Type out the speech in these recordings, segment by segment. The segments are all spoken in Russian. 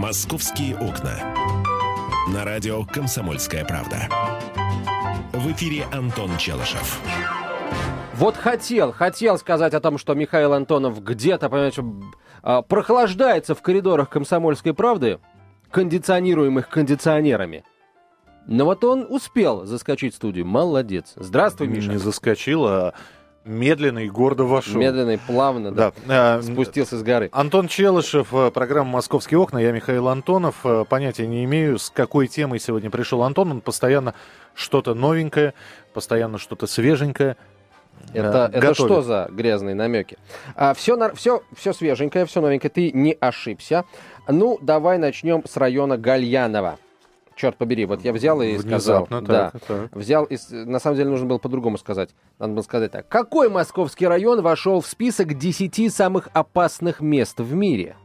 «Московские окна». На радио «Комсомольская правда». В эфире Антон Челышев. Вот хотел, хотел сказать о том, что Михаил Антонов где-то, понимаете, а, прохлаждается в коридорах «Комсомольской правды», кондиционируемых кондиционерами. Но вот он успел заскочить в студию. Молодец. Здравствуй, Миша. Не заскочил, а медленно и гордо вошел. Медленно и плавно, да. да. Спустился с горы. Антон Челышев, э, программа «Московские окна». Я Михаил Антонов. Э, понятия не имею, с какой темой сегодня пришел Антон. Он постоянно что-то новенькое, постоянно что-то свеженькое. Это, это что за грязные намеки? А, все, все, все свеженькое, все новенькое, ты не ошибся. Ну, давай начнем с района Гальянова черт побери, вот я взял и сказал. Так, да, так. Взял и, на самом деле, нужно было по-другому сказать. Надо было сказать так. Какой московский район вошел в список 10 самых опасных мест в мире?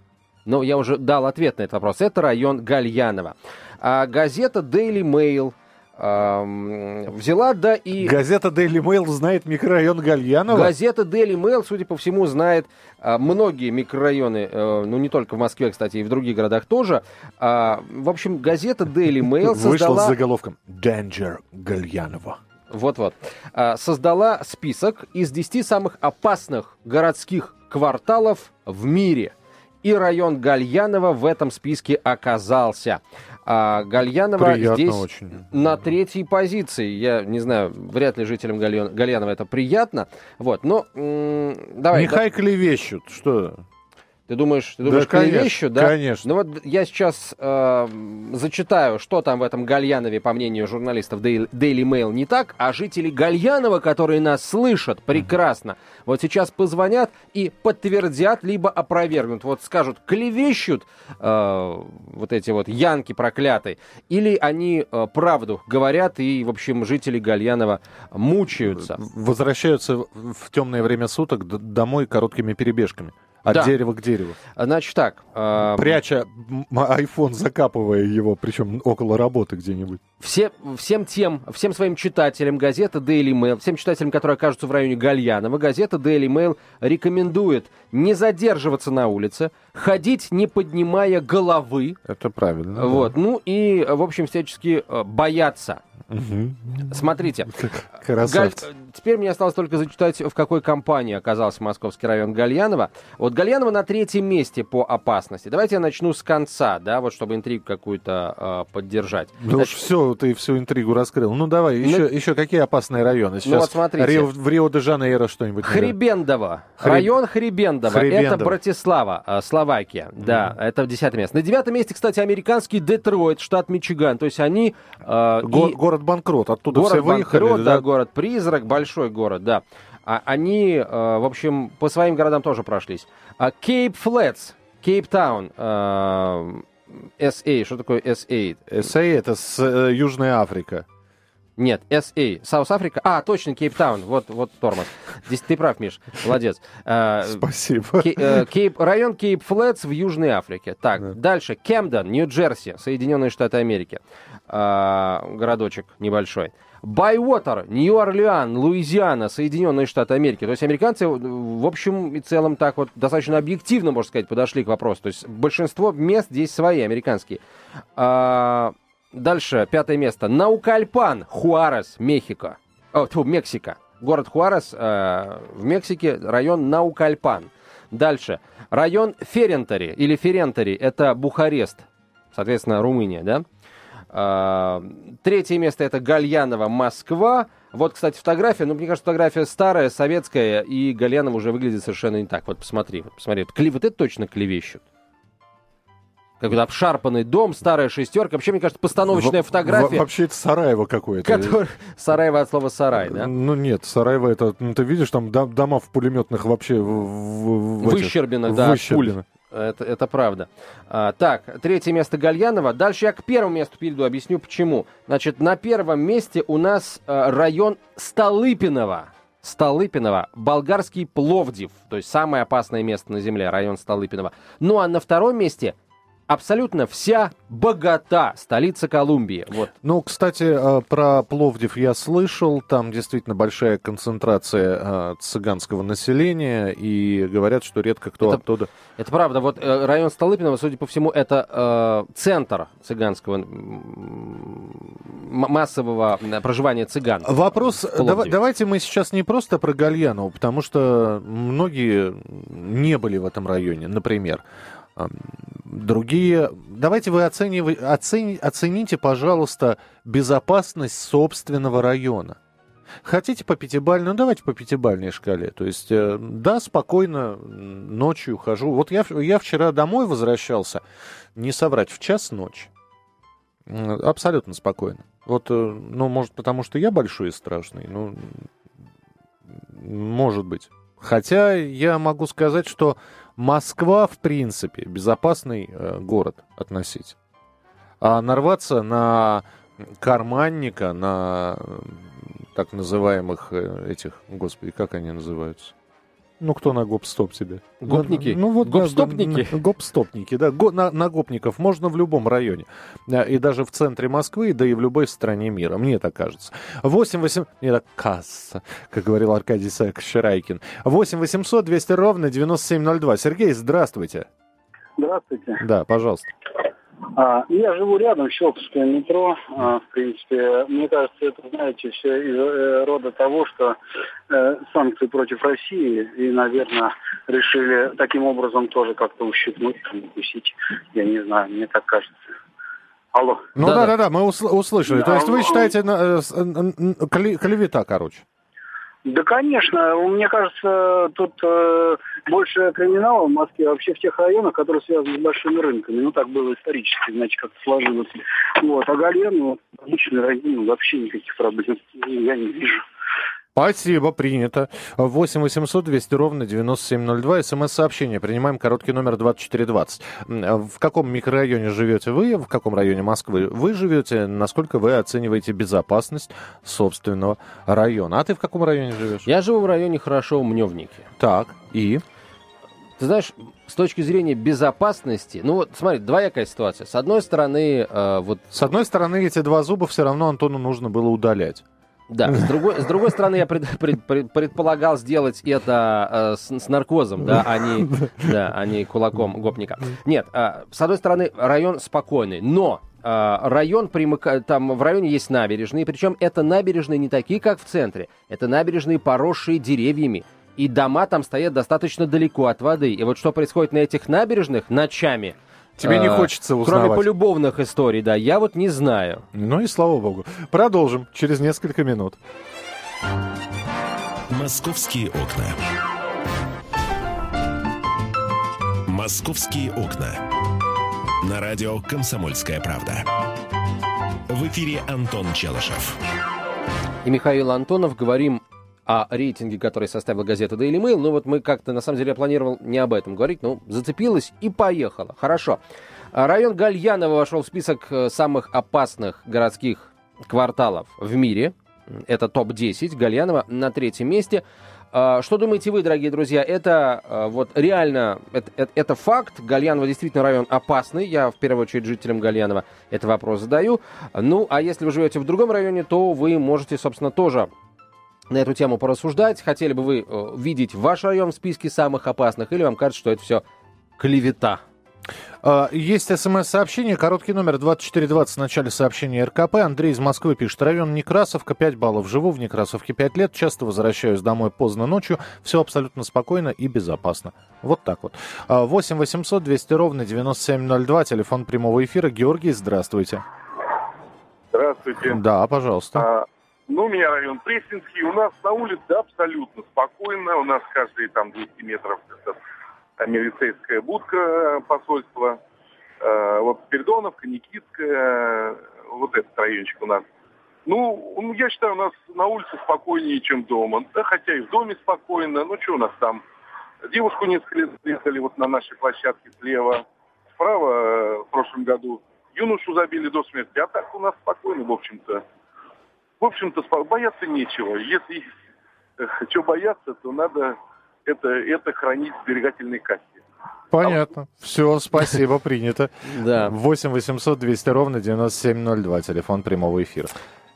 Ну, я уже дал ответ на этот вопрос. Это район Гальянова. А газета Daily Mail – взяла, да и... Газета Daily Mail знает микрорайон Гальянова? Газета Daily Mail, судя по всему, знает а, многие микрорайоны, а, ну не только в Москве, кстати, и в других городах тоже. А, в общем, газета Daily Mail создала... Вышла с заголовком «Danger Гальянова». Вот-вот. А, создала список из 10 самых опасных городских кварталов в мире. И район Гальянова в этом списке оказался. А Гальянова Приятно здесь очень. на третьей позиции. Я не знаю, вряд ли жителям Гальянова это приятно. Вот, но м- давай. Нехай да... клевещут, что? Ты думаешь, ты думаешь, да, клевещут, да? Конечно. Ну вот я сейчас э, зачитаю, что там в этом Гальянове, по мнению журналистов Daily, Mail, не так, а жители Гальянова, которые нас слышат прекрасно, вот сейчас позвонят и подтвердят, либо опровергнут. Вот скажут, клевещут э, вот эти вот янки проклятые, или они э, правду говорят, и, в общем, жители Гальянова мучаются. Возвращаются в темное время суток домой короткими перебежками. От да. дерева к дереву. Значит так. Э... Пряча iPhone, закапывая его, причем около работы где-нибудь. Все, всем тем, всем своим читателям газеты Daily Mail, всем читателям, которые окажутся в районе Гальянова, газета Daily Mail рекомендует не задерживаться на улице, ходить не поднимая головы. Это правильно. Вот. Да. Ну и, в общем, всячески э, бояться Угу. Смотрите. Галь... Теперь мне осталось только зачитать, в какой компании оказался московский район Гальянова. Вот Гальянова на третьем месте по опасности. Давайте я начну с конца, да, вот чтобы интригу какую-то э, поддержать. Ну Значит... все, ты всю интригу раскрыл. Ну давай, ну... еще, еще какие опасные районы? Сейчас ну вот смотрите. Рио, в Рио-де-Жанейро что-нибудь. Хребендово. Хреб... Район Хребендово. Хребендово. Это Братислава, э, Словакия. Mm. Да, это десятое место. На девятом месте, кстати, американский Детройт, штат Мичиган. То есть они... Э, Го- и... Город банкрот, оттуда город все выехали. Банкрот, да? да, город Призрак, большой город, да. А, они, э, в общем, по своим городам тоже прошлись. А Cape Flats, Кейптаун, SA, что такое SA? SA это с, э, Южная Африка. Нет, SA, South Africa. А, точно, Кейптаун. Вот, вот тормоз. Здесь ты прав, Миш. Молодец. Э, Спасибо. Кейп, район Кейп Флетс в Южной Африке. Так, да. дальше. Кемден, Нью-Джерси, Соединенные Штаты Америки. А, городочек небольшой. Байвотер, Нью-Орлеан, Луизиана, Соединенные Штаты Америки. То есть американцы, в общем и целом, так вот достаточно объективно, можно сказать, подошли к вопросу. То есть большинство мест здесь свои, американские. А, дальше, пятое место. Наукальпан, Хуарес, Мехико. О, тьфу, Мексика. Город Хуарес э, в Мексике, район Наукальпан. Дальше. Район Ферентари или Ферентари, это Бухарест, соответственно, Румыния, да? А, третье место это Гальянова, Москва. Вот, кстати, фотография. Ну, мне кажется, фотография старая, советская, и Гальянова уже выглядит совершенно не так. Вот посмотри, вот посмотри. Вот, клев, вот это точно клевещут. Какой-то обшарпанный дом, старая шестерка. Вообще, мне кажется, постановочная в, фотография. Вообще, это Сараево какое-то. Который... Сараево от слова сарай, да? Ну нет, Сараево это, ну, ты видишь, там дома в пулеметных вообще... В, в, в, Выщербинах, да, Выщербинах. Это, это правда. А, так, третье место Гальянова. Дальше я к первому месту перейду, объясню почему. Значит, на первом месте у нас а, район Столыпиново. Столыпиново, болгарский Пловдив, то есть самое опасное место на земле, район Столыпиново. Ну а на втором месте абсолютно вся богата, столица Колумбии. Вот. Ну, кстати, э, про Пловдив я слышал. Там действительно большая концентрация э, цыганского населения. И говорят, что редко кто Это- оттуда... Это правда. Вот э, район Столыпиного, судя по всему, это э, центр цыганского массового проживания цыган. Вопрос, в Пловдиве. дава- давайте мы сейчас не просто про Гальянову, потому что многие не были в этом районе, например. Другие... Давайте вы оценивай- оцени- оцените, пожалуйста, безопасность собственного района. Хотите по пятибалльной? Ну, давайте по пятибалльной шкале. То есть, э, да, спокойно ночью хожу. Вот я, я вчера домой возвращался, не соврать, в час ночи. Абсолютно спокойно. Вот, э, ну, может, потому что я большой и страшный, ну, может быть. Хотя я могу сказать, что Москва, в принципе, безопасный э, город относительно. А нарваться на карманника, на э, так называемых э, этих, господи, как они называются? Ну, кто на гоп-стоп тебе? Гопники? Ну, вот, да, Гопстопники? на- Гопстопники, да. Го- на, на гопников можно в любом районе. А, И даже в центре Москвы, да и в любой стране мира. Мне так кажется. 8 8... Мне так кажется, как говорил Аркадий Ширайкин. 8 800 200 ровно 9702. Сергей, здравствуйте. Здравствуйте. Да, пожалуйста. А, я живу рядом, Щелковское метро. А, в принципе, мне кажется, это, знаете, все из э, рода того, что э, санкции против России и, наверное, решили таким образом тоже как-то ущипнуть, укусить. Я не знаю, мне так кажется. Алло. Ну Да-да. да-да-да, мы усл- услышали. То Да, есть вы считаете на- э, клевета, короче? Да, конечно. Мне кажется, тут э, больше криминала в Москве вообще в тех районах, которые связаны с большими рынками. Ну, так было исторически, значит, как-то сложилось. Вот. А Гальян, ну, обычный район, вообще никаких проблем я не вижу. Спасибо, принято. 8 800 200 ровно 9702. СМС-сообщение. Принимаем короткий номер 2420. М, В каком микрорайоне живете вы? В каком районе Москвы вы живете? Насколько вы оцениваете безопасность собственного района? А ты в каком районе живешь? Я живу в районе Хорошо Мневники. Так, и? Ты знаешь, с точки зрения безопасности, ну вот смотри, двоякая ситуация. С одной стороны, э, вот С одной стороны, эти два зуба все равно Антону нужно было удалять. Да, с другой, с другой стороны, я пред- пред- пред- предполагал сделать это э, с, с наркозом, да, а не, да, а не кулаком гопника. Нет, э, с одной стороны, район спокойный, но э, район примыкает, там в районе есть набережные, причем это набережные не такие, как в центре, это набережные, поросшие деревьями, и дома там стоят достаточно далеко от воды. И вот что происходит на этих набережных ночами, Тебе не э, хочется Кроме узнавать. полюбовных историй, да, я вот не знаю. Ну и слава богу. Продолжим через несколько минут. «Московские окна». «Московские окна». На радио «Комсомольская правда». В эфире Антон Челышев. и Михаил Антонов. Говорим о рейтинге, который составила газета Daily Mail. Ну вот мы как-то, на самом деле, я планировал не об этом говорить, но зацепилась и поехала. Хорошо. А, Район Гальянова вошел в список э, самых опасных городских кварталов в мире. Это топ-10. Гальянова на третьем месте. А, Что думаете вы, дорогие друзья? Это а, вот реально, это, это- факт. Гальянова действительно район опасный. Я в первую очередь жителям Гальянова этот вопрос задаю. Ну, а если вы живете в другом районе, то вы можете, собственно, тоже на эту тему порассуждать. Хотели бы вы э, видеть ваш район в списке самых опасных, или вам кажется, что это все клевета? А, Есть смс-сообщение, короткий номер 2420 в начале сообщения РКП. Андрей из Москвы пишет. Район Некрасовка, 5 баллов. Живу в Некрасовке 5 лет, часто возвращаюсь домой поздно ночью. Все абсолютно спокойно и безопасно. Вот так вот. А, 8 800 200 ровно 9702, телефон прямого эфира. Георгий, здравствуйте. Здравствуйте. Да, пожалуйста. А, ну, у меня район Пресненский. У нас на улице абсолютно спокойно. У нас каждые там 200 метров это милицейская будка э, посольства. Э, вот Спиридоновка, Никитская, э, вот этот райончик у нас. Ну, я считаю, у нас на улице спокойнее, чем дома. Да, хотя и в доме спокойно. Ну, что у нас там? Девушку несколько лет вот на нашей площадке слева. Справа э, в прошлом году юношу забили до смерти. А так у нас спокойно, в общем-то. В общем-то, бояться нечего. Если что бояться, то надо это, это хранить в сберегательной кассе. Понятно. Все, спасибо, принято. Да. 8 800 200 ровно 9702, телефон прямого эфира.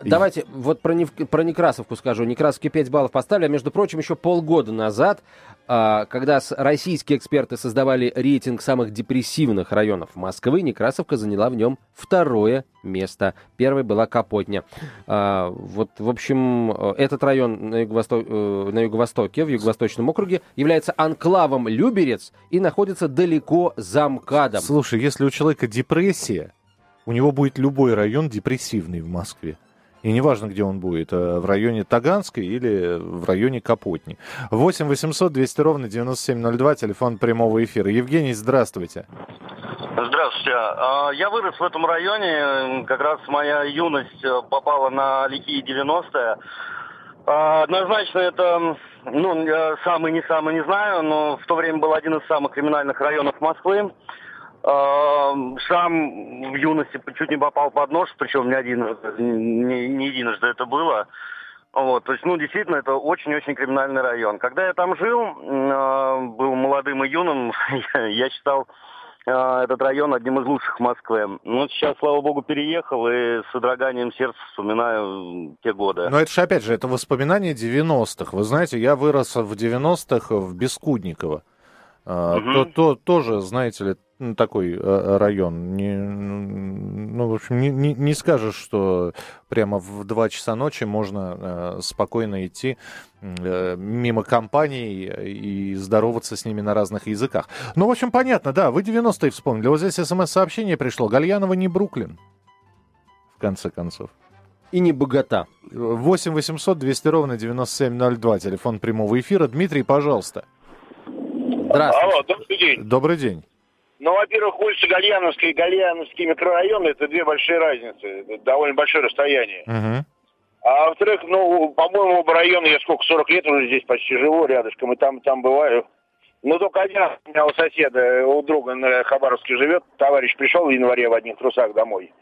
Давайте вот про, Нев- про Некрасовку скажу. Некрасовке 5 баллов поставили, а между прочим, еще полгода назад, а, когда российские эксперты создавали рейтинг самых депрессивных районов Москвы, Некрасовка заняла в нем второе место. Первой была Капотня. А, вот, в общем, э, этот район на, юго-восто- э, на юго-востоке, в юго-восточном округе, является анклавом Люберец и находится далеко за МКАДом. Слушай, если у человека депрессия, у него будет любой район депрессивный в Москве. И неважно, где он будет, э, в районе Таганской или в районе Капотни. 8 800 200 ровно 9702, телефон прямого эфира. Евгений, здравствуйте. Здравствуйте. А, Я вырос в этом районе. Как раз моя юность э, попала на лихие 90-е. А, Однозначно это, ну, я самый не самый не знаю, но в то время был один из самых криминальных районов Москвы. А, Сам в юности чуть не попал под нож, причем не один, не, не единожды это было. Вот, то есть, ну, действительно, это очень-очень криминальный район. Когда я там жил, э, был молодым и юным, я, считал э, этот район одним из лучших Москвы. Ну, сейчас, слава богу, переехал и с содроганием сердца вспоминаю те годы. Но это же, опять же, это воспоминания 90-х. Вы знаете, я вырос в 90-х в Бескудниково. Мгм. то, то, тоже, знаете ли, такой э, район. Не, ну, в общем, не, не, не скажешь, что прямо в 2 часа ночи можно э, спокойно идти э, мимо компаний и здороваться с ними на разных языках. Ну, в общем, понятно, да, вы 90-е вспомнили. Вот здесь смс-сообщение пришло. Гальянова не Бруклин, в конце концов. И не богата. 8 800 200 ровно 9702, телефон прямого эфира. Дмитрий, пожалуйста. Здравствуйте. Алло, добрый день. Добрый день. Ну, во-первых, улица Гальяновская и Гальяновский микрорайон – это две большие разницы, это довольно большое расстояние. А во-вторых, ну, по-моему, оба района, я сколько, 40 лет уже здесь почти живу рядышком, и там, и там бываю. Ну, только один раз у меня у соседа, у друга на Хабаровске живет, товарищ пришел в январе в одних трусах домой.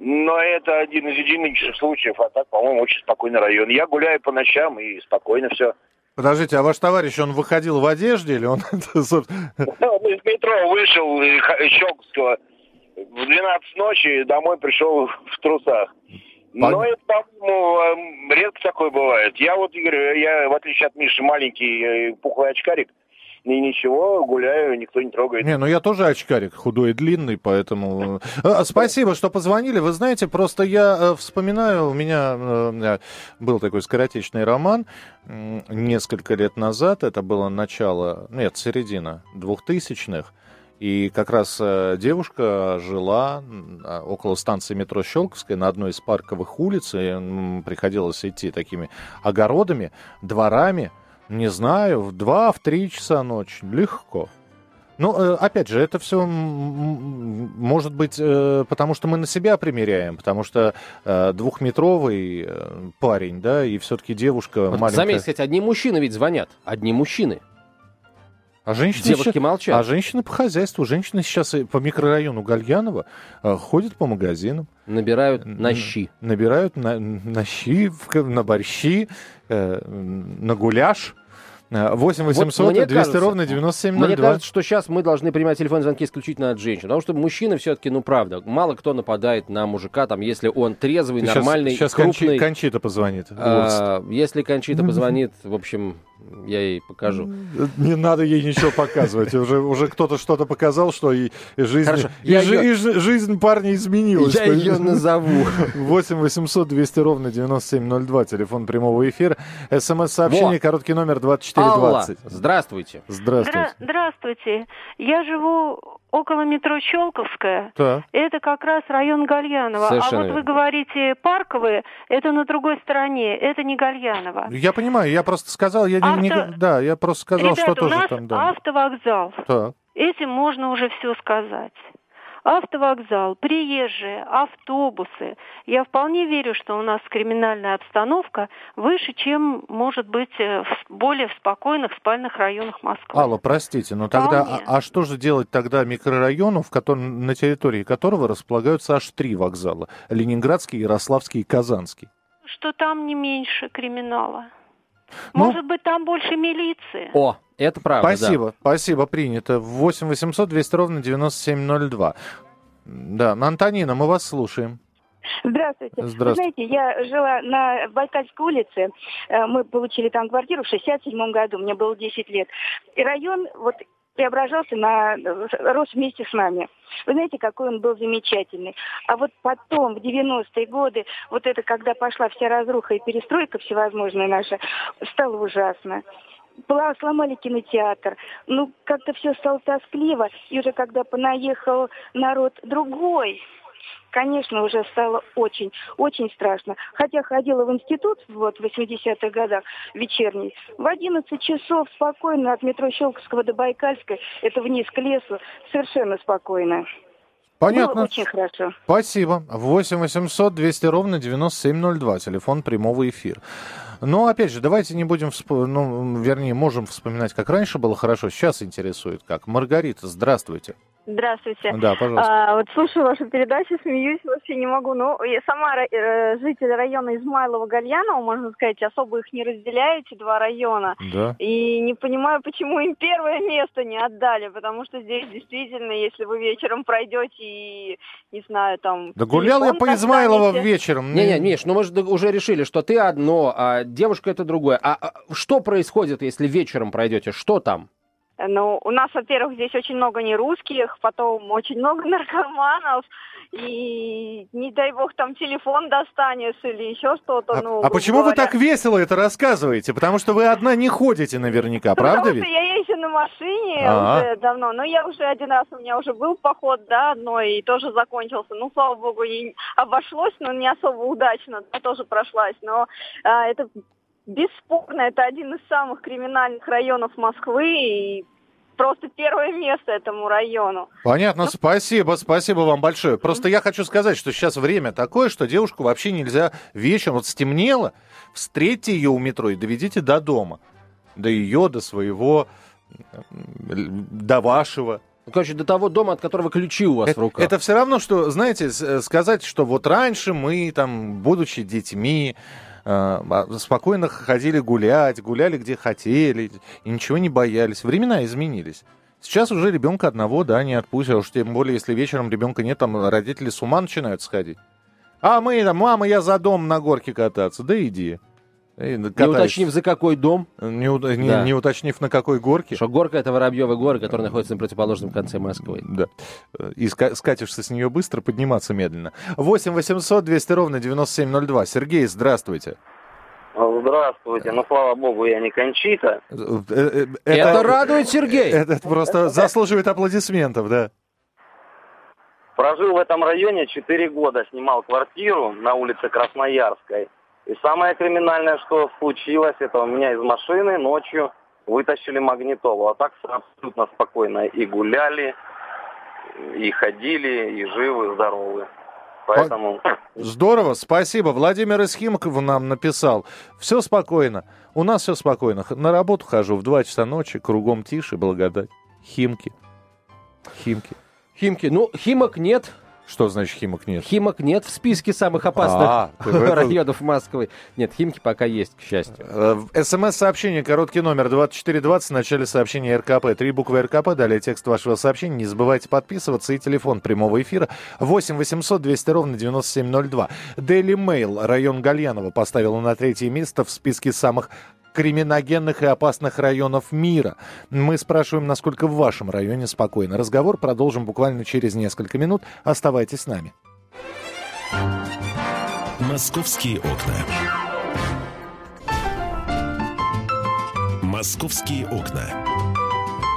Но это один из единичных случаев, а так, по-моему, очень спокойный район. Я гуляю по ночам и спокойно все. Подождите, а ваш товарищ, он выходил в одежде или он... Ну, из метро вышел Щелковского в 12 ночи, домой пришел в трусах. Но Пон- это, по-моему, редко такое бывает. Я вот, Игорь, я, в отличие от Миши, маленький э, пухлый очкарик, и ничего, гуляю, никто не трогает. Не, ну я тоже очкарик, худой и длинный, поэтому... А, Спасибо, что позвонили. Вы знаете, просто я э, вспоминаю, у меня э, был такой скоротечный роман несколько лет назад, это было начало, нет, середина двухтысячных, и как раз э, девушка жила а, около станции метро Щелковская на одной из парковых улиц, и приходилось идти такими огородами, дворами, не знаю, в два, в три часа ночи. Легко. Ну, э, опять же, это все может быть, э, потому что мы на себя примеряем, потому что э, двухметровый парень, да, и все-таки девушка Вот маленькая. Заметьте, кстати, одни мужчины ведь звонят. Одни мужчины. А женщины Девушки щас- молчат. А женщины по хозяйству, женщины сейчас по микрорайону Гальянова э, ходят по магазинам, Набирают на щи. набирают на, на щи, на борщи, э, на гуляш. Э, 8 800 мне 200 кажется- ровно Мне 9702. кажется, что сейчас мы должны принимать телефонные звонки исключительно от женщин. Потому что мужчины все-таки, ну правда, мало кто нападает на мужика, там, если он трезвый, Сейчас- нормальный, сейчас крупный. Кончи- Кончита позвонит. А, если Кончита позвонит, в общем, я ей покажу. Не надо ей ничего показывать. Уже, уже кто-то что-то показал, что и, и жизнь, Хорошо, и, я жи- её- и жи- жизнь парня изменилась. Я ее назову. 8 800 200 ровно 9702, телефон прямого эфира. СМС-сообщение, короткий номер Алла, 2420. здравствуйте. Здравствуйте. Здра- Здравствуйте. Я живу около метро Щелковская. Так. Это как раз район Гальянова. Совершенно а вот вы говорите парковые, это на другой стороне, это не Гальянова. Я понимаю, я просто сказал, я не, не- Авто- да, я просто сказал, Ребята, что у тоже нас там, да. автовокзал. Так. Этим можно уже все сказать. Автовокзал, приезжие, автобусы. Я вполне верю, что у нас криминальная обстановка выше, чем может быть э, в более в спокойных спальных районах Москвы. Алла, простите, но тогда, Вполне. а, а что же делать тогда микрорайону, в котором, на территории которого располагаются аж три вокзала? Ленинградский, Ярославский и Казанский. Что там не меньше криминала. Ну- Может быть, там больше милиции. О, это правда, да. Спасибо, спасибо, принято. 8 800 200 ровно 9702. Да, Антонина, мы вас слушаем. Здравствуйте. Здравствуйте. Вы знаете, я жила на Байкальской улице. Э, Мы получили там квартиру в 67 году. Мне было 10 лет. И район вот преображался на рос вместе с нами. Вы знаете, какой он был замечательный. А вот потом, в 90-е годы, вот это, когда пошла вся разруха и перестройка всевозможная наша, стало ужасно. Пла- Сломали кинотеатр. Ну, как-то все стало тоскливо. И уже когда понаехал народ другой, конечно, уже стало очень, очень страшно. Хотя ходила в институт вот в 80-х годах вечерний, в 11 часов спокойно от метро Щелковского до Байкальской, это вниз к лесу, совершенно спокойно. Понятно. Было очень хорошо. Спасибо. 8 800 200 ровно 9702. Телефон прямого эфира. Но, опять же, давайте не будем, вспо- ну, вернее, можем вспоминать, как раньше было хорошо. Сейчас интересует как. Маргарита, здравствуйте. Здравствуйте. Да, пожалуйста. А, вот слушаю вашу передачу, смеюсь, вообще не могу. Ну, я сама ра- э, житель района Измайлова-Гальянова, можно сказать, особо их не разделяю, эти два района. Да. И не понимаю, почему им первое место не отдали, потому что здесь действительно, если вы вечером пройдете и, не знаю, там... Да гулял я по Измайлово достанете. вечером. Не-не, Миш, ну мы же уже решили, что ты одно, а девушка это другое. А а что происходит, если вечером пройдете? Что там? Ну, у нас, во-первых, здесь очень много нерусских, потом очень много наркоманов, и не дай бог там телефон достанешь или еще что-то. А, ну, а почему вы говоря. так весело это рассказываете? Потому что вы одна не ходите наверняка, правда Потому ведь? что я езжу на машине А. уже давно. Но я уже один раз, у меня уже был поход, да, одной, и тоже закончился. Ну, слава богу, и обошлось, но не особо удачно, да, тоже прошлась. Но а, это бесспорно, это один из самых криминальных районов Москвы, и просто первое место этому району. Понятно, спасибо, спасибо вам большое. Просто я хочу сказать, что сейчас время такое, что девушку вообще нельзя вечером, вот стемнело, встретьте ее у метро и доведите до дома. До ее, до своего, до вашего. Ну, короче, до того дома, от которого ключи у вас в Это, руках. это все равно, что, знаете, э, сказать, что вот раньше мы, там, будучи детьми, спокойно ходили гулять, гуляли где хотели, и ничего не боялись. Времена изменились. Сейчас уже ребенка одного, да, не отпустят, а уж тем более, если вечером ребенка нет, там родители с ума начинают сходить. А мы, там, мама, я за дом на горке кататься. Да иди. И Не уточнив, за какой дом. Не, у- не- Да. не уточнив, на какой горке. Что горка это Воробьевы горы, которые находятся на противоположном конце Москвы. Да. И ска- скатишься с нее быстро, подниматься медленно. 8 800 200 ровно 9702. Сергей, здравствуйте. Здравствуйте. Ну, слава богу, я не Кончита. Э, э, Это, радует Сергей. Это просто заслуживает аплодисментов, да. Прожил в этом районе 4 года, снимал квартиру на улице Красноярской. И самое криминальное, что случилось, это у меня из машины ночью вытащили магнитолу. А так абсолютно спокойно и гуляли, и ходили, и живы, здоровы. Поэтому... Здорово, спасибо. Владимир из Химкова нам написал. Все спокойно. У нас все спокойно. На работу хожу в 2 часа ночи, кругом тише, благодать. Химки. Химки. Химки. Ну, химок нет. Что значит химок нет? Химок нет в списке самых опасных А, районов Москвы. Нет, химки пока есть, к счастью. Э, СМС-сообщение, короткий номер 2420, в начале сообщения РКП. Три буквы РКП, далее текст вашего сообщения. Не забывайте подписываться и телефон прямого эфира 8 800 200 ровно 9702. Daily Mail, район Гальянова, поставила на третье место в списке самых криминогенных и опасных районов мира. Мы спрашиваем, насколько в вашем районе спокойно. Разговор продолжим буквально через несколько минут. Оставайтесь с нами. Московские окна. Московские окна.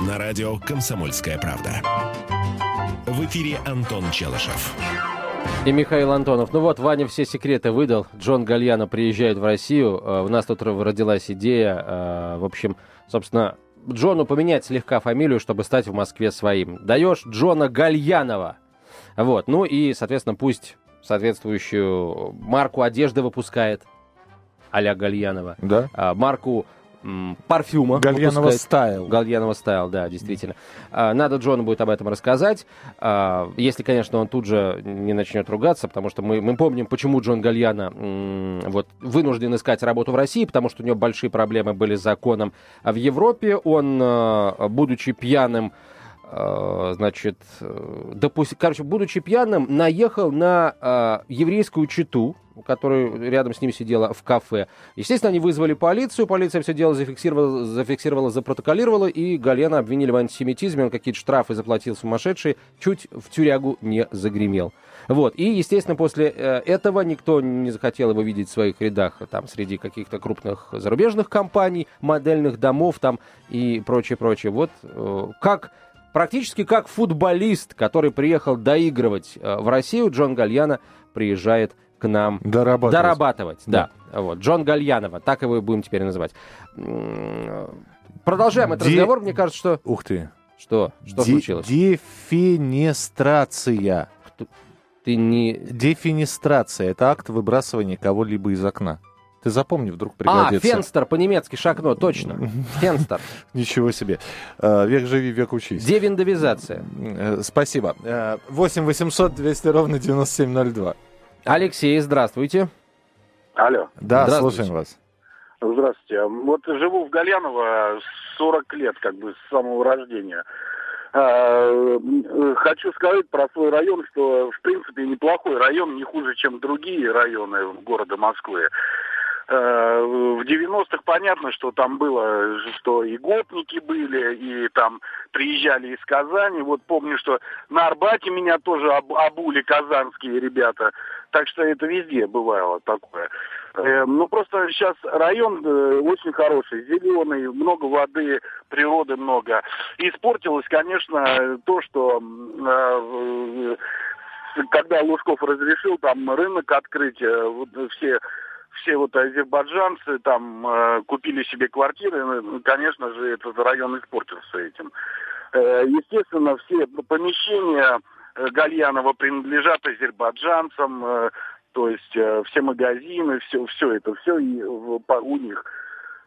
На радио «Комсомольская правда». В эфире Антон Челышев. И Михаил Антонов. Ну вот, Ваня все секреты выдал. Джон Гальяно приезжает в Россию. Э, У нас тут родилась идея. э, В общем, собственно, Джону поменять слегка фамилию, чтобы стать в Москве своим. Даешь Джона Гальянова. Вот. Ну и, соответственно, пусть соответствующую марку одежды выпускает а-ля Гальянова. Да? А, марку парфюма. Гальянова выпускает. стайл. Гальянова стайл, да, действительно. А, Надо Джону будет об этом рассказать. А, Если, конечно, он тут же не начнет ругаться, потому что мы, мы помним, почему Джон Гальяна вот, вынужден искать работу в России, потому что у него большие проблемы были с законом А в Европе. Он, будучи пьяным, значит, э, допусти- короче, будучи пьяным, наехал на э, еврейскую читу, которая рядом с ним сидела в кафе. Естественно, они вызвали полицию, полиция все дело зафиксировала, зафиксировала, запротоколировала, и Гальяна обвинили в антисемитизме, он какие-то штрафы заплатил сумасшедший, чуть в тюрягу не загремел. Вот. И, естественно, после э, этого никто не захотел его видеть в своих рядах, там, среди каких-то крупных зарубежных компаний, модельных домов там и прочее, прочее. Вот э, как практически как футболист, который приехал доигрывать э, в Россию, Джон Гальяна приезжает к нам Дорабатывать. дорабатывать. Да. Вот. Джон Гальянова, так его и будем теперь называть. Продолжаем этот Де- разговор. Мне кажется, что... Ух ты. Что? Что Де- случилось? Дефенестрация. Ты не... Дефенестрация – это акт выбрасывания кого-либо из окна. Ты запомни, вдруг А, пригодится. фенстер по-немецки, шакно, точно. Фенстер. Ничего себе. Э, Век живи, век учись. Девиндовизация. Э, Спасибо. Э, 8 800 200 ровно 9702. Алексей, здравствуйте. Алло. Да, слушаем вас. Здравствуйте. Вот живу в Гальяново 40 лет, как бы с самого рождения. А, м, Хочу сказать про свой район, что в принципе неплохой район, не хуже, чем другие районы города Москвы. А, В 90-х понятно, что там было, что и гопники были, и там приезжали из Казани. Вот помню, что на Арбате меня тоже об- обули казанские ребята. Так что это везде бывало такое. Э, Ну, просто сейчас район э, очень хороший, зеленый, много воды, природы много. Испортилось, конечно, то, что э, э, когда Лужков разрешил там рынок открыть, э, вот все все вот азербайджанцы там э, купили себе квартиры, ну, конечно же, этот район испортился этим. Э, естественно, все помещения э, Гальянова принадлежат азербайджанцам, э, то есть э, все магазины, все, все это, все и в- по- у них.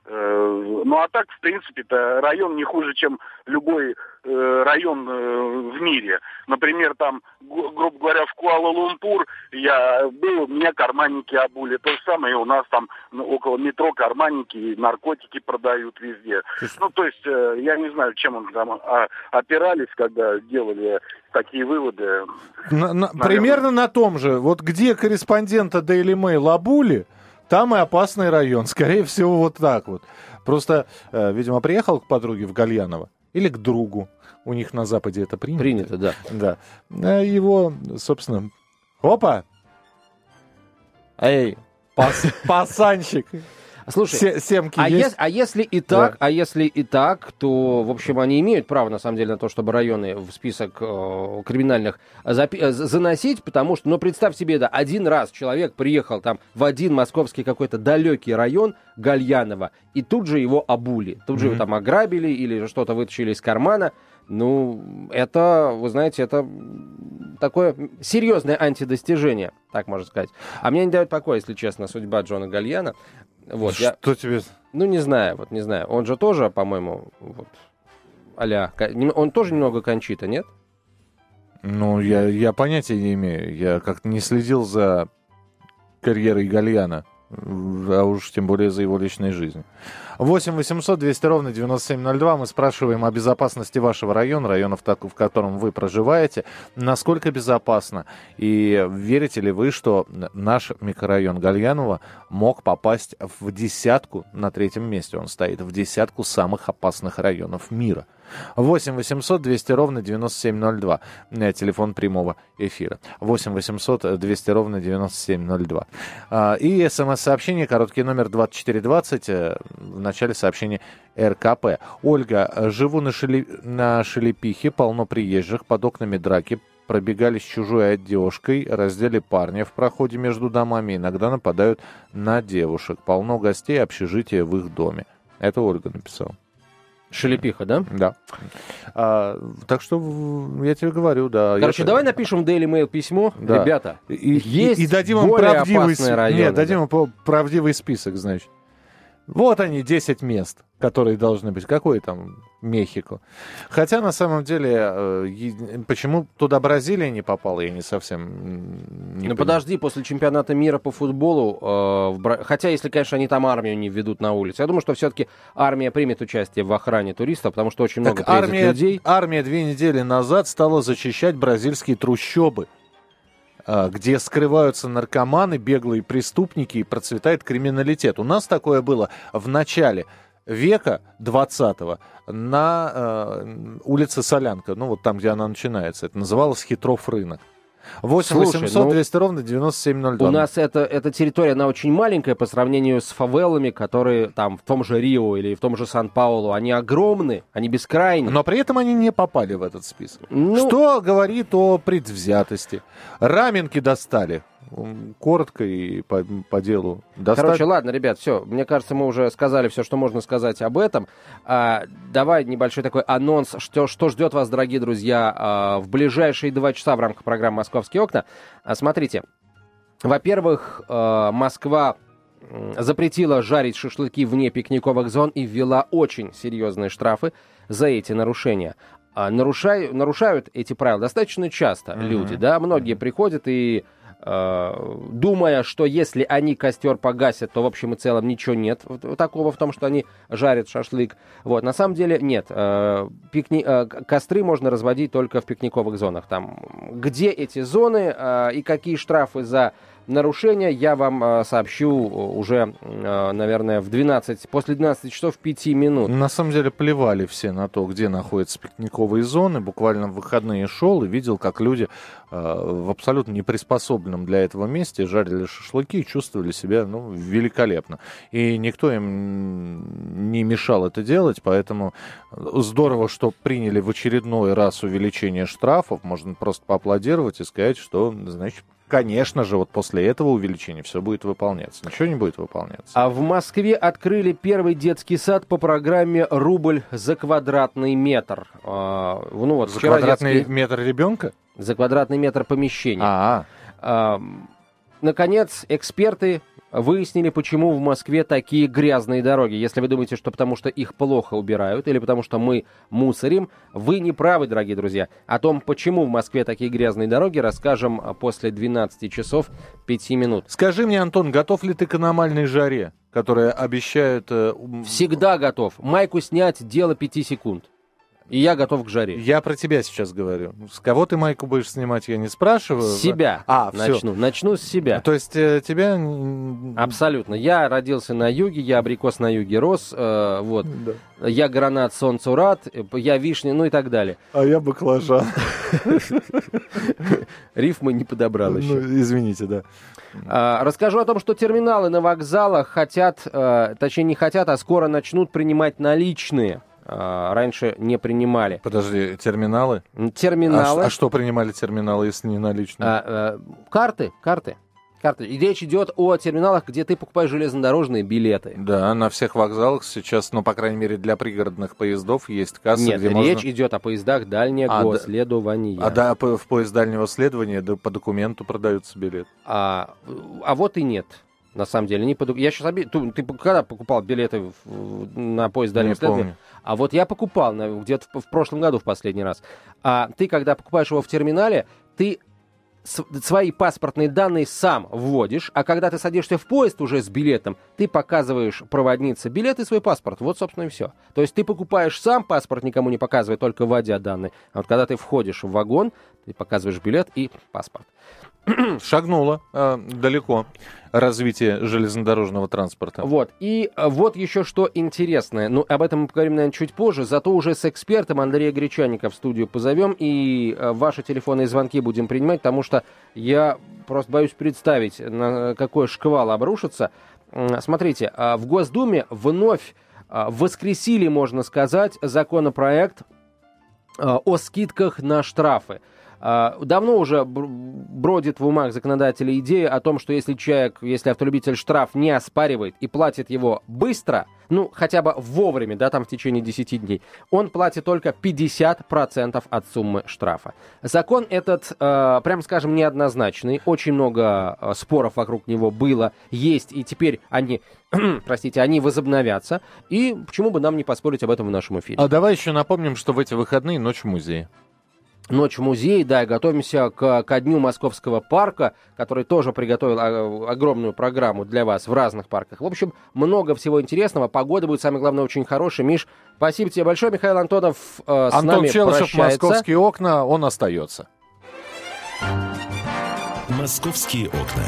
Э, Ну а так, в принципе-то, район не хуже, чем любой э, район э, в мире. Например, там, гру- грубо говоря, в Куала-Лумпур я был, меня карманники обули. То же самое у нас там ну, около метро карманники и наркотики продают везде. Ну, то есть, э, я не знаю, чем он там а, опирались, когда делали такие выводы. На- на- примерно на том же. Вот где корреспондента Daily Mail обули, там и опасный район. Скорее всего, вот так вот. Просто, э, видимо, приехал к подруге в Гальяново или к другу. У них на Западе это принято. Принято, да. Да. А Его, собственно... Опа! Эй, пас, пасанчик. Слушай, Се- семки а, есть? ес- а если и так, Да. а если и так, то, в общем, они имеют право, на самом деле, на то, чтобы районы в список э, криминальных запи- э, заносить, потому что, ну, представь себе, да, один раз человек приехал там в один московский какой-то далекий район Гальянова, и тут же его обули, тут же его там ограбили или что-то вытащили из кармана. Ну, это, вы знаете, это такое серьезное антидостижение, так можно сказать. А мне не дает покоя, если честно, судьба Джона Гальяна. Вот, я, Что тебе... ну, не знаю, вот не знаю. Он же тоже, по-моему, вот, а Он тоже немного кончита, нет? Ну, я, я понятия не имею. Я как-то не следил за карьерой Гальяна, а уж тем более за его личной жизнью. 8 800 200 ровно 9702. Мы спрашиваем о безопасности вашего района, района, в, котором вы проживаете. Насколько безопасно? И верите ли вы, что наш микрорайон Гальянова мог попасть в десятку, на третьем месте он стоит, в десятку самых опасных районов мира? 8 800 200 ровно 9702. Э, Телефон прямого эфира. 8 800 200 ровно 9702. А, И смс-сообщение, короткий номер 2420. э, В начале сообщения РКП. Ольга, живу на, Шеле... на Шелепихе, полно приезжих, под окнами драки. Пробегали с чужой одежкой, раздели парня в проходе между домами, иногда нападают на девушек. Полно гостей, общежития в их доме. Это Ольга написала. Шелепиха, да? Да. А, так что я тебе говорю, да. Короче, я- давай напишем в Daily Mail письмо. Да. Ребята, И, есть и, и дадим им более правдивый, с- районы, Нет, дадим да. по- правдивый список, значит. Вот они, 10 мест, которые должны быть. Какой там Мехико? Хотя, на самом деле, э, почему туда Бразилия не попала, я не совсем не ну понимаю. подожди, после чемпионата мира по футболу, э, Бра- хотя если, конечно, они там армию не введут на улице, я думаю, что все-таки армия примет участие в охране туристов, потому что очень много Так приедет армия, людей. армия две недели назад стала зачищать бразильские трущобы, где скрываются наркоманы, беглые преступники и процветает криминалитет. У нас такое было в начале века 20-го на э, улице Солянка, ну вот там, где она начинается. Это называлось Хитров рынок. 8 Слушай, 800 ну, 200 ровно 9702. У нас это, эта территория, она очень маленькая по сравнению с фавелами, которые там в том же Рио или в том же Сан-Паулу. Они огромны, они бескрайние. Но при этом они не попали в этот список. Ну, Что говорит о предвзятости? Раменки достали. Коротко и по, по делу. Достали. Короче, ладно, ребят, все. Мне кажется, мы уже сказали все, что можно сказать об этом. А, давай небольшой такой анонс, что, что ждет вас, дорогие друзья, а, в ближайшие два часа в рамках программы «Московские окна». А, смотрите, во-первых, а, Москва запретила жарить шашлыки вне пикниковых зон и ввела очень серьезные штрафы за эти нарушения. А, нарушай- нарушают эти правила достаточно часто Мгм. люди, да, многие приходят и думая, что если они костер погасят, то в общем и целом ничего нет такого в том, что они жарят шашлык. Вот, на самом деле нет. Э, пикни- э, костры можно разводить только в пикниковых зонах. Там, где эти зоны э, и какие штрафы за нарушения, я вам э, сообщу уже, э, наверное, в 12, после 12 часов 5 минут. На самом деле плевали все на то, где находятся пикниковые зоны. Буквально в выходные шел и видел, как люди э, в абсолютно неприспособленном для этого месте жарили шашлыки и чувствовали себя ну, великолепно. И никто им не мешал это делать, поэтому здорово, что приняли в очередной раз увеличение штрафов. Можно просто поаплодировать и сказать, что, значит, конечно же, вот после этого увеличения все будет выполняться. Ничего не будет выполняться. А в Москве открыли первый детский сад по программе «Рубль за квадратный метр». А, ну вот, За квадратный детский- метр ребенка? за квадратный метр помещения. А, А, наконец, эксперты выяснили, почему в Москве такие грязные дороги. Если вы думаете, что потому что их плохо убирают или потому что мы мусорим, вы не правы, дорогие друзья. О том, почему в Москве такие грязные дороги, расскажем а, после 12 часов 5 минут. Скажи мне, Антон, готов ли ты к аномальной жаре, которая обещает... э, Всегда готов. Майку снять дело 5 секунд. И я готов к жаре. Я про тебя сейчас говорю. С кого ты майку будешь снимать, я не спрашиваю. С себя А, все. начну. Начну с себя. То есть э, тебя... Абсолютно. Я родился на юге, я абрикос на юге рос, э, вот. да. Я гранат солнцу рад, э, я вишня, ну и так далее. А я баклажан. Рифмы не подобрал еще. Ну, извините, да. А, расскажу о том, что терминалы на вокзалах хотят, э, точнее не хотят, а скоро начнут принимать наличные. А, раньше не принимали. Подожди, терминалы? А, Терминалы. ш- а что принимали терминалы, если не наличные? А, э, карты, карты. Карты. И речь идет о терминалах, где ты покупаешь железнодорожные билеты. Да, на всех вокзалах сейчас, ну, по крайней мере, для пригородных поездов есть кассы, Нет, где речь можно... идет о поездах дальнего А, следования. А да, в поезд дальнего следования да, по документу продаются билеты. А, а вот и нет. На самом деле, не поду- Я сейчас оби... Ту- Ты когда покупал билеты в- на поезд дальнего Не следования? А вот я покупал на- где-то в, в прошлом году в последний раз. А ты, когда покупаешь его в терминале, ты свои паспортные данные сам вводишь, а когда ты садишься в поезд уже с билетом, ты показываешь проводнице билет и свой паспорт. Вот, собственно, и все. То есть ты покупаешь сам паспорт, никому не показывая, только вводя данные. А вот когда ты входишь в вагон, ты показываешь билет и паспорт. Шагнуло э, далеко развитие железнодорожного транспорта. Вот. И э, вот еще что интересное. Ну, об этом мы поговорим, наверное, чуть позже. Зато уже с экспертом Андрея Гречаника в студию позовем. И э, ваши телефонные звонки будем принимать, потому что я просто боюсь представить, на какой шквал обрушится. Смотрите, в Госдуме вновь воскресили, можно сказать, законопроект о скидках на штрафы. А, давно уже бродит в умах законодателя идея о том, что если человек, если автолюбитель штраф не оспаривает и платит его быстро, ну, хотя бы вовремя, да, там в течение 10 дней, он платит только 50% от суммы штрафа. Закон этот, э, прям скажем, неоднозначный. Очень много э, споров вокруг него было, есть, и теперь они, простите, они возобновятся. И почему бы нам не поспорить об этом в нашем эфире? А давай еще напомним, что в эти выходные ночь в музее. Ночь в музее, да, и готовимся к, ко дню Московского парка, который тоже приготовил а, огромную программу для вас в разных парках. В общем, много всего интересного. Погода будет, самое главное, очень хорошая. Миш, спасибо тебе большое. Михаил Антонов э, с Антон нами Челышев, прощается. «Московские окна», он остается. «Московские окна».